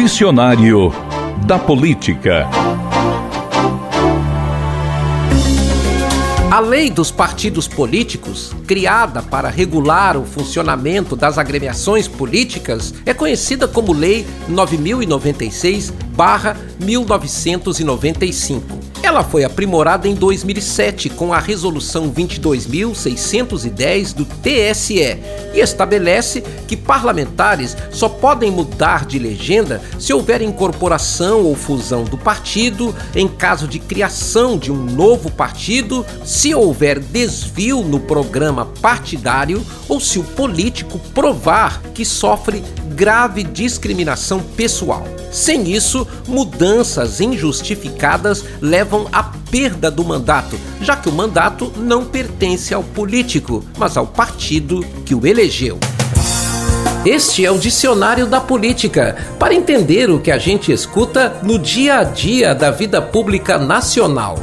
Dicionário da Política. A lei dos partidos políticos, criada para regular o funcionamento das agremiações políticas, é conhecida como Lei 9096-1995. Ela foi aprimorada em 2007 com a Resolução 22.610 do TSE e estabelece que parlamentares só podem mudar de legenda se houver incorporação ou fusão do partido, em caso de criação de um novo partido, se houver desvio no programa partidário ou se o político provar que sofre grave discriminação pessoal. Sem isso, mudanças injustificadas levam à perda do mandato, já que o mandato não pertence ao político, mas ao partido que o elegeu. Este é o Dicionário da Política, para entender o que a gente escuta no dia a dia da vida pública nacional.